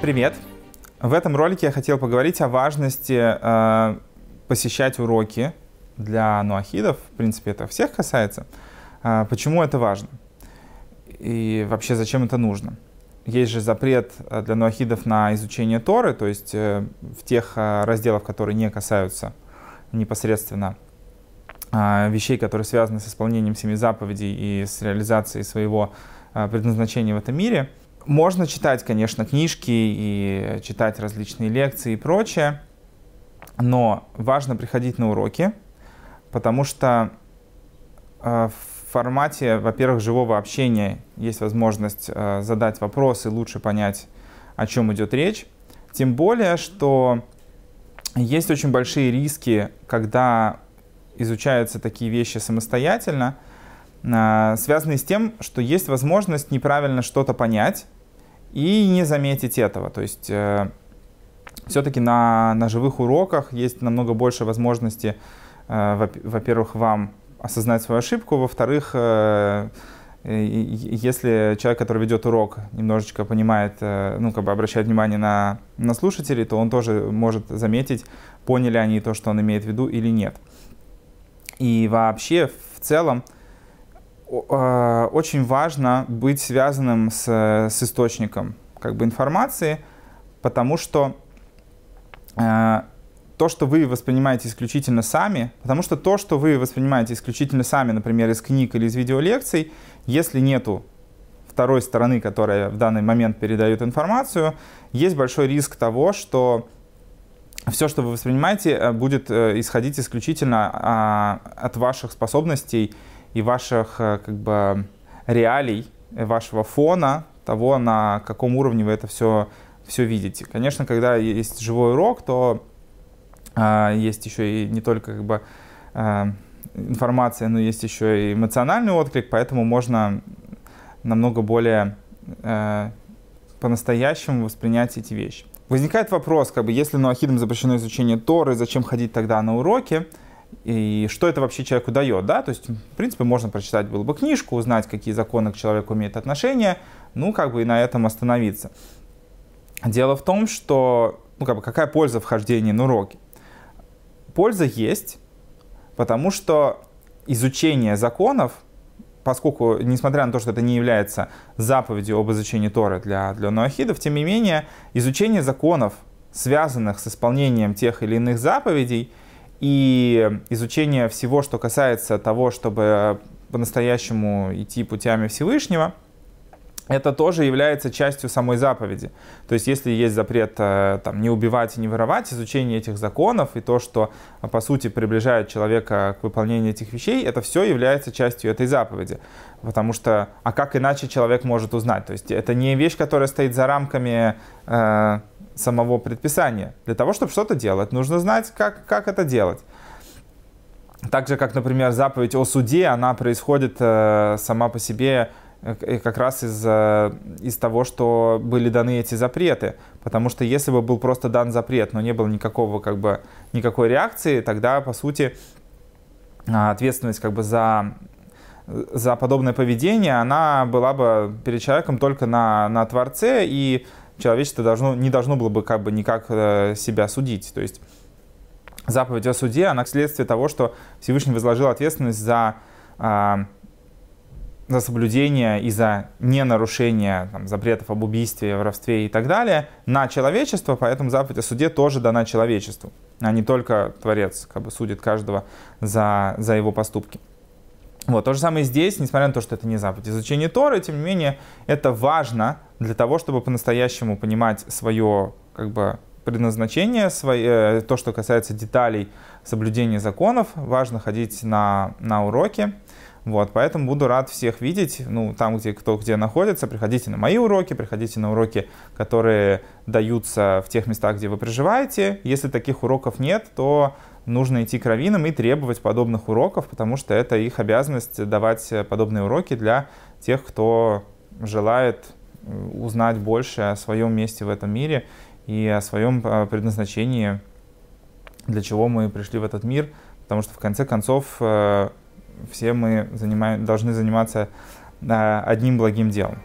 Привет! В этом ролике я хотел поговорить о важности э, посещать уроки для нуахидов. В принципе, это всех касается. Э, почему это важно? И вообще, зачем это нужно? Есть же запрет э, для нуахидов на изучение Торы, то есть э, в тех э, разделах, которые не касаются непосредственно э, вещей, которые связаны с исполнением семи заповедей и с реализацией своего э, предназначения в этом мире – можно читать, конечно, книжки и читать различные лекции и прочее, но важно приходить на уроки, потому что э, в формате, во-первых, живого общения есть возможность э, задать вопросы, лучше понять, о чем идет речь. Тем более, что есть очень большие риски, когда изучаются такие вещи самостоятельно – связанные с тем, что есть возможность неправильно что-то понять и не заметить этого. То есть э, все-таки на, на живых уроках есть намного больше возможности, э, во-первых, вам осознать свою ошибку, во-вторых, э, если человек, который ведет урок, немножечко понимает, ну, как бы обращает внимание на, на слушателей, то он тоже может заметить, поняли они то, что он имеет в виду или нет. И вообще, в целом, а, очень важно быть связанным с, с источником как бы, информации, потому что э, то, что вы воспринимаете исключительно сами, потому что то, что вы воспринимаете исключительно сами, например, из книг или из видеолекций, если нету второй стороны, которая в данный момент передает информацию, есть большой риск того, что все, что вы воспринимаете, э, будет э, исходить исключительно а, от ваших способностей и ваших э, как бы реалий, э, вашего фона, того, на каком уровне вы это все, все видите. Конечно, когда есть живой урок, то а, есть еще и не только как бы а, информация, но есть еще и эмоциональный отклик, поэтому можно намного более а, по-настоящему воспринять эти вещи. Возникает вопрос, как бы, если нуахидам запрещено изучение Торы, зачем ходить тогда на уроки? И что это вообще человеку дает, да, то есть, в принципе, можно прочитать было бы книжку, узнать, какие законы к человеку имеют отношение, ну, как бы и на этом остановиться. Дело в том, что, ну, как бы, какая польза вхождения на уроки? Польза есть, потому что изучение законов, поскольку, несмотря на то, что это не является заповедью об изучении Торы для, для ноахидов, тем не менее, изучение законов, связанных с исполнением тех или иных заповедей, и изучение всего, что касается того, чтобы по-настоящему идти путями Всевышнего, это тоже является частью самой заповеди. То есть, если есть запрет э, там, не убивать и не воровать, изучение этих законов и то, что, по сути, приближает человека к выполнению этих вещей, это все является частью этой заповеди. Потому что, а как иначе человек может узнать? То есть, это не вещь, которая стоит за рамками э, самого предписания. Для того, чтобы что-то делать, нужно знать, как, как это делать. Так же, как, например, заповедь о суде, она происходит э, сама по себе э, как раз из, э, из того, что были даны эти запреты. Потому что если бы был просто дан запрет, но не было никакого, как бы, никакой реакции, тогда, по сути, ответственность как бы, за, за подобное поведение, она была бы перед человеком только на, на Творце, и человечество должно, не должно было бы как бы никак э, себя судить. То есть заповедь о суде, она следствие того, что Всевышний возложил ответственность за, э, за соблюдение и за ненарушение там, запретов об убийстве, воровстве и так далее на человечество, поэтому заповедь о суде тоже дана человечеству, а не только Творец как бы судит каждого за, за его поступки. Вот, то же самое здесь, несмотря на то, что это не заповедь изучение Торы, тем не менее, это важно для того, чтобы по-настоящему понимать свое как бы, предназначение, свое, э, то, что касается деталей соблюдения законов, важно ходить на, на уроки. Вот, поэтому буду рад всех видеть, ну, там, где кто где находится, приходите на мои уроки, приходите на уроки, которые даются в тех местах, где вы проживаете. Если таких уроков нет, то нужно идти к раввинам и требовать подобных уроков, потому что это их обязанность давать подобные уроки для тех, кто желает э, узнать больше о своем месте в этом мире и о своем э, предназначении, для чего мы пришли в этот мир, потому что в конце концов э, все мы занимаем, должны заниматься одним благим делом.